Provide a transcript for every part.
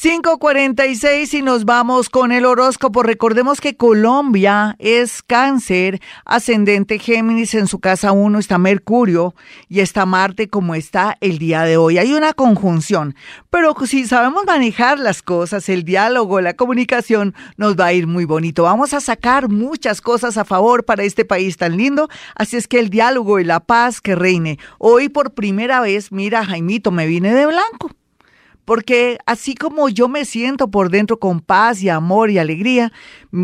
5.46 y nos vamos con el horóscopo. Recordemos que Colombia es cáncer, ascendente Géminis, en su casa 1 está Mercurio y está Marte como está el día de hoy. Hay una conjunción, pero si sabemos manejar las cosas, el diálogo, la comunicación, nos va a ir muy bonito. Vamos a sacar muchas cosas a favor para este país tan lindo, así es que el diálogo y la paz que reine. Hoy por primera vez, mira Jaimito, me vine de blanco porque así como yo me siento por dentro con paz y amor y alegría,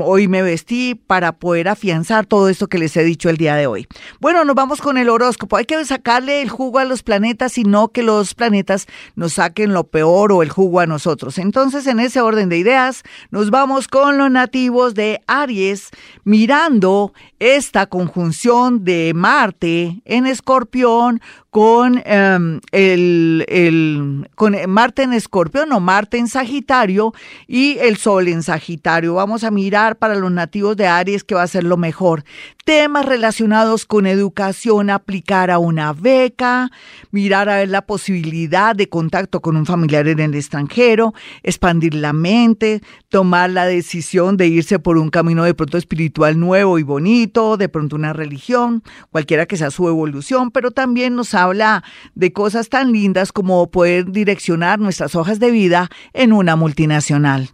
hoy me vestí para poder afianzar todo esto que les he dicho el día de hoy. Bueno, nos vamos con el horóscopo. Hay que sacarle el jugo a los planetas y no que los planetas nos saquen lo peor o el jugo a nosotros. Entonces, en ese orden de ideas, nos vamos con los nativos de Aries, mirando esta conjunción de Marte en Escorpión con em, el, con Marte en Escorpión o Marte en Sagitario y el Sol en Sagitario. Vamos a mirar para los nativos de Aries que va a ser lo mejor. Temas relacionados con educación, aplicar a una beca, mirar a ver la posibilidad de contacto con un familiar en el extranjero, expandir la mente, tomar la decisión de irse por un camino de pronto espiritual nuevo y bonito, de pronto una religión, cualquiera que sea su evolución, pero también nos habla de cosas tan lindas como poder direccionar hojas de vida en una multinacional.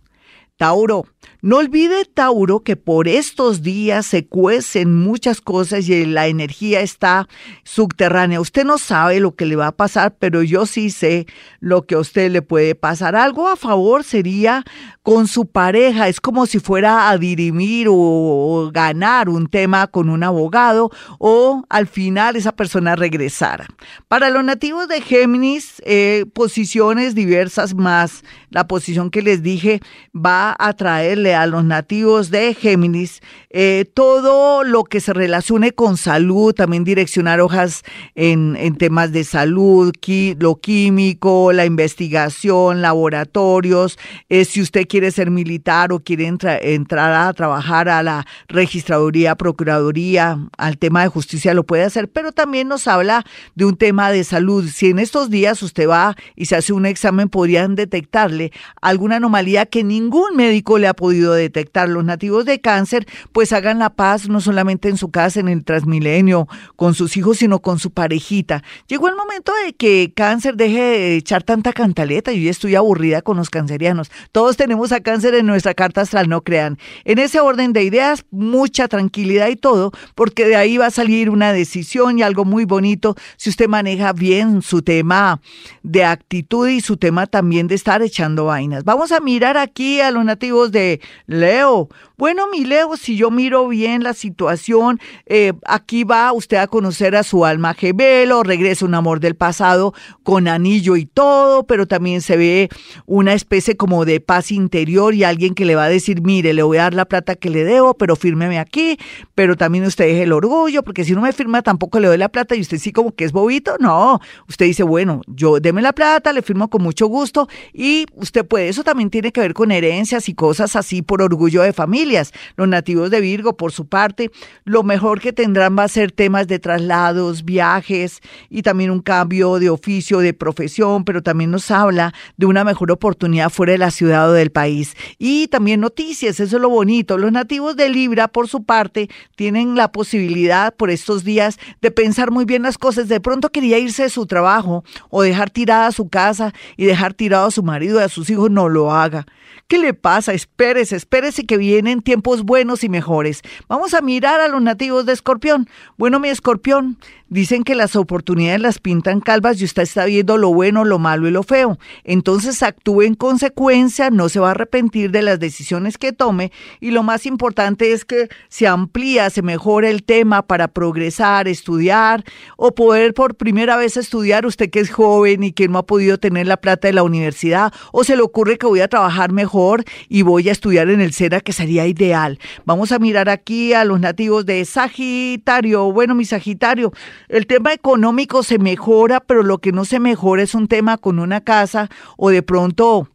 Tauro, no olvide, Tauro, que por estos días se cuecen muchas cosas y la energía está subterránea. Usted no sabe lo que le va a pasar, pero yo sí sé lo que a usted le puede pasar. Algo a favor sería con su pareja. Es como si fuera a dirimir o, ganar un tema con un abogado o al final esa persona regresara. Para los nativos de Géminis, eh, posiciones diversas más. La posición que les dije va a traerle a los nativos de Géminis eh, todo lo que se relacione con salud, también direccionar hojas en, temas de salud, lo químico, la investigación, laboratorios. Eh, si usted quiere ser militar o quiere entrar a trabajar a la registraduría, procuraduría, al tema de justicia, lo puede hacer, pero también nos habla de un tema de salud. Si en estos días usted va y se hace un examen, podrían detectarle alguna anomalía que ningún médico le ha podido detectar. Los nativos de cáncer, pues hagan la paz no solamente en su casa, en el Transmilenio, con sus hijos, sino con su parejita. Llegó el momento de que cáncer deje de echar tanta cantaleta. Yo ya estoy aburrida con los cancerianos. Todos tenemos a cáncer en nuestra carta astral, no crean. En ese orden de ideas, mucha tranquilidad y todo, porque de ahí va a salir una decisión y algo muy bonito si usted maneja bien su tema de actitud y su tema también de estar echando vainas. Vamos a mirar aquí a los nativos de Leo, bueno, mi Leo, si yo miro bien la situación, eh, aquí va usted a conocer a su alma gemelo, regresa un amor del pasado con anillo y todo, pero también se ve una especie como de paz interior y alguien que le va a decir, mire, le voy a dar la plata que le debo, pero fírmeme aquí, pero también usted es el orgullo, porque si no me firma tampoco le doy la plata y usted sí como que es bobito, no, usted dice, bueno, yo deme la plata, le firmo con mucho gusto y usted puede, eso también tiene que ver con herencias y cosas así por orgullo de familia los nativos de Virgo, por su parte, lo mejor que tendrán va a ser temas de traslados, viajes y también un cambio de oficio, de profesión, pero también nos habla de una mejor oportunidad fuera de la ciudad o del país. Y también noticias, eso es lo bonito. Los nativos de Libra, por su parte, tienen la posibilidad por estos días de pensar muy bien las cosas. De pronto quería irse de su trabajo o dejar tirada su casa y dejar tirado a su marido y a sus hijos, no lo haga. ¿Qué le pasa? Espérese, espérese que vienen tiempos buenos y mejores. Vamos a mirar a los nativos de Escorpión. Bueno, mi Escorpión, Dicen que las oportunidades las pintan calvas y usted está viendo lo bueno, lo malo y lo feo. Entonces actúe en consecuencia, no se va a arrepentir de las decisiones que tome y lo más importante es que se amplía, se mejora el tema para progresar, estudiar o poder por primera vez estudiar usted que es joven y que no ha podido tener la plata de la universidad o se le ocurre que voy a trabajar mejor y voy a estudiar en el SEDA que sería ideal. Vamos a mirar aquí a los nativos de Sagitario. Bueno, mi Sagitario, el tema económico se mejora, pero lo que no se mejora es un tema con una casa o de pronto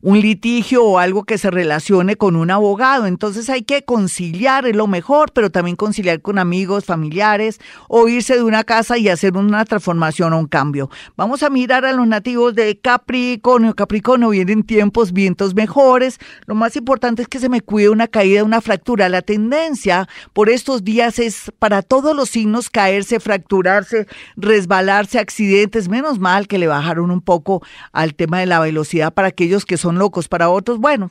un litigio o algo que se relacione con un abogado. Entonces hay que conciliar, es lo mejor, pero también conciliar con amigos, familiares, o irse de una casa y hacer una transformación o un cambio. Vamos a mirar a los nativos de Capricornio. Capricornio vienen tiempos, vientos mejores. Lo más importante es que se me cuide una caída, una fractura. La tendencia por estos días es para todos los signos caerse, fracturarse, resbalarse, accidentes. Menos mal que le bajaron un poco al tema de la velocidad para aquellos que son locos. Para otros, bueno,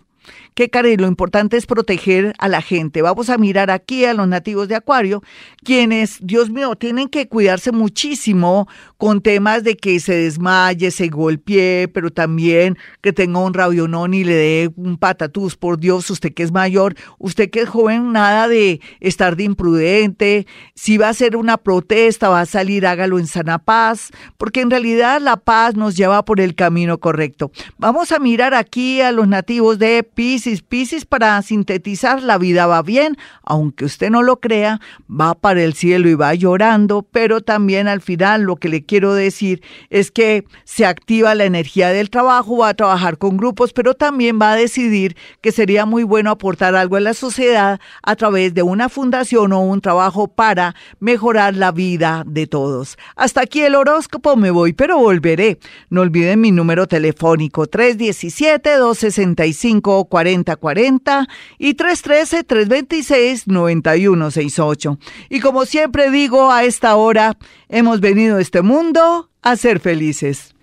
que Karen, lo importante es proteger a la gente. Vamos a mirar aquí a los nativos de Acuario, quienes, Dios mío, tienen que cuidarse muchísimo con temas de que se desmaye, se golpee, pero también que tenga un rabionón y le dé un patatús. Por Dios, usted que es mayor, usted que es joven, nada de estar de imprudente. Si va a hacer una protesta, va a salir, hágalo en sana paz, porque en realidad la paz nos lleva por el camino correcto. Vamos a mirar aquí a los nativos de Pisces. Pisces, para sintetizar, la vida va bien, aunque usted no lo crea, va para el cielo y va llorando, pero también al final lo que le quiero decir es que se activa la energía del trabajo, va a trabajar con grupos, pero también va a decidir que sería muy bueno aportar algo a la sociedad a través de una fundación o un trabajo para mejorar la vida de todos. Hasta aquí el horóscopo, me voy, pero volveré. No olviden mi número telefónico 317 265 4040 y 313-326-9168. Y como siempre digo, a esta hora hemos venido a este mundo a ser felices.